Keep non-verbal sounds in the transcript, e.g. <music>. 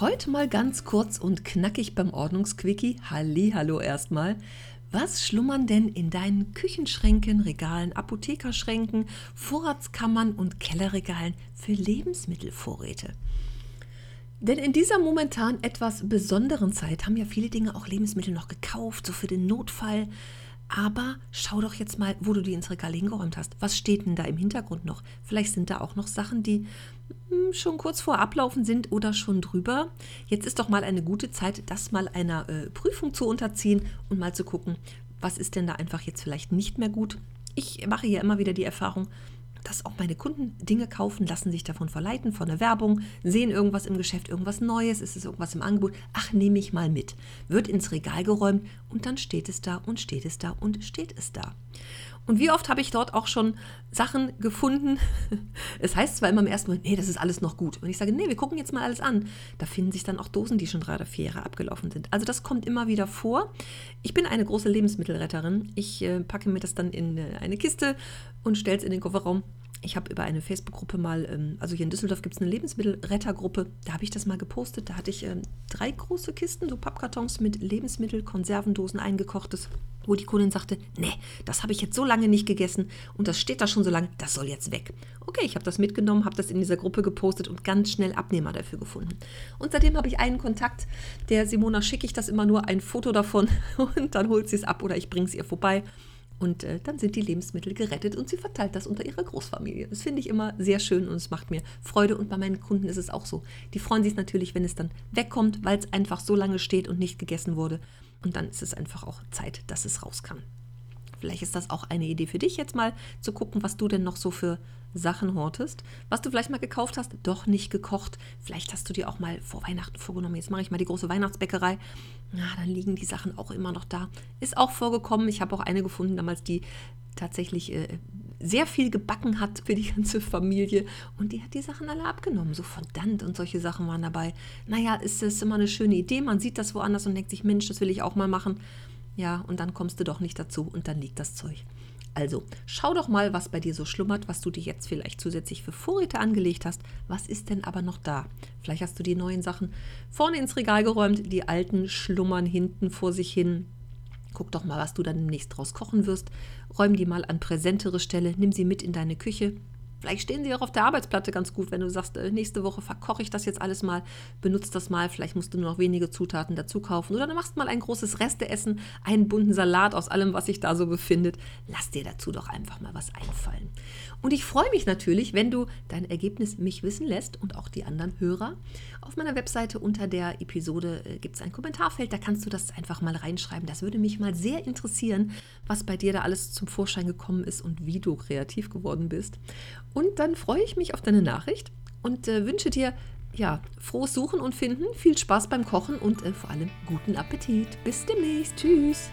Heute mal ganz kurz und knackig beim Ordnungsquickie. Hallo erstmal. Was schlummern denn in deinen Küchenschränken, Regalen, Apothekerschränken, Vorratskammern und Kellerregalen für Lebensmittelvorräte? Denn in dieser momentan etwas besonderen Zeit haben ja viele Dinge auch Lebensmittel noch gekauft, so für den Notfall. Aber schau doch jetzt mal, wo du die ins Regal hingeräumt hast. Was steht denn da im Hintergrund noch? Vielleicht sind da auch noch Sachen, die hm, schon kurz vor Ablaufen sind oder schon drüber. Jetzt ist doch mal eine gute Zeit, das mal einer äh, Prüfung zu unterziehen und mal zu gucken, was ist denn da einfach jetzt vielleicht nicht mehr gut. Ich mache ja immer wieder die Erfahrung, dass auch meine Kunden Dinge kaufen, lassen sich davon verleiten, von der Werbung, sehen irgendwas im Geschäft, irgendwas Neues, ist es irgendwas im Angebot, ach, nehme ich mal mit. Wird ins Regal geräumt und dann steht es da und steht es da und steht es da. Und wie oft habe ich dort auch schon Sachen gefunden? <laughs> Es heißt zwar immer im ersten Moment, nee, das ist alles noch gut. Und ich sage, nee, wir gucken jetzt mal alles an. Da finden sich dann auch Dosen, die schon drei oder vier Jahre abgelaufen sind. Also das kommt immer wieder vor. Ich bin eine große Lebensmittelretterin. Ich äh, packe mir das dann in äh, eine Kiste und stelle es in den Kofferraum ich habe über eine Facebook-Gruppe mal, ähm, also hier in Düsseldorf gibt es eine Lebensmittelrettergruppe, da habe ich das mal gepostet. Da hatte ich ähm, drei große Kisten, so Pappkartons mit Lebensmittel, Konservendosen eingekochtes, wo die Kundin sagte, nee, das habe ich jetzt so lange nicht gegessen und das steht da schon so lange, das soll jetzt weg. Okay, ich habe das mitgenommen, habe das in dieser Gruppe gepostet und ganz schnell Abnehmer dafür gefunden. Und seitdem habe ich einen Kontakt, der Simona schicke ich das immer nur ein Foto davon <laughs> und dann holt sie es ab oder ich bringe es ihr vorbei. Und äh, dann sind die Lebensmittel gerettet und sie verteilt das unter ihrer Großfamilie. Das finde ich immer sehr schön und es macht mir Freude. Und bei meinen Kunden ist es auch so. Die freuen sich natürlich, wenn es dann wegkommt, weil es einfach so lange steht und nicht gegessen wurde. Und dann ist es einfach auch Zeit, dass es raus kann. Vielleicht ist das auch eine Idee für dich jetzt mal zu gucken, was du denn noch so für Sachen hortest, was du vielleicht mal gekauft hast, doch nicht gekocht. Vielleicht hast du dir auch mal vor Weihnachten vorgenommen, jetzt mache ich mal die große Weihnachtsbäckerei. Ja, dann liegen die Sachen auch immer noch da. Ist auch vorgekommen. Ich habe auch eine gefunden damals, die tatsächlich äh, sehr viel gebacken hat für die ganze Familie und die hat die Sachen alle abgenommen. So verdammt und solche Sachen waren dabei. Naja, ist das immer eine schöne Idee. Man sieht das woanders und denkt sich, Mensch, das will ich auch mal machen. Ja, und dann kommst du doch nicht dazu und dann liegt das Zeug. Also, schau doch mal, was bei dir so schlummert, was du dir jetzt vielleicht zusätzlich für Vorräte angelegt hast. Was ist denn aber noch da? Vielleicht hast du die neuen Sachen vorne ins Regal geräumt, die alten schlummern hinten vor sich hin. Guck doch mal, was du dann demnächst draus kochen wirst. Räum die mal an präsentere Stelle, nimm sie mit in deine Küche. Vielleicht stehen sie auch auf der Arbeitsplatte ganz gut, wenn du sagst, äh, nächste Woche verkoche ich das jetzt alles mal, benutzt das mal, vielleicht musst du nur noch wenige Zutaten dazu kaufen oder du machst mal ein großes Resteessen, einen bunten Salat aus allem, was sich da so befindet. Lass dir dazu doch einfach mal was einfallen. Und ich freue mich natürlich, wenn du dein Ergebnis mich wissen lässt und auch die anderen Hörer. Auf meiner Webseite unter der Episode äh, gibt es ein Kommentarfeld, da kannst du das einfach mal reinschreiben. Das würde mich mal sehr interessieren, was bei dir da alles zum Vorschein gekommen ist und wie du kreativ geworden bist. Und dann freue ich mich auf deine Nachricht und äh, wünsche dir ja, frohes Suchen und Finden, viel Spaß beim Kochen und äh, vor allem guten Appetit. Bis demnächst. Tschüss.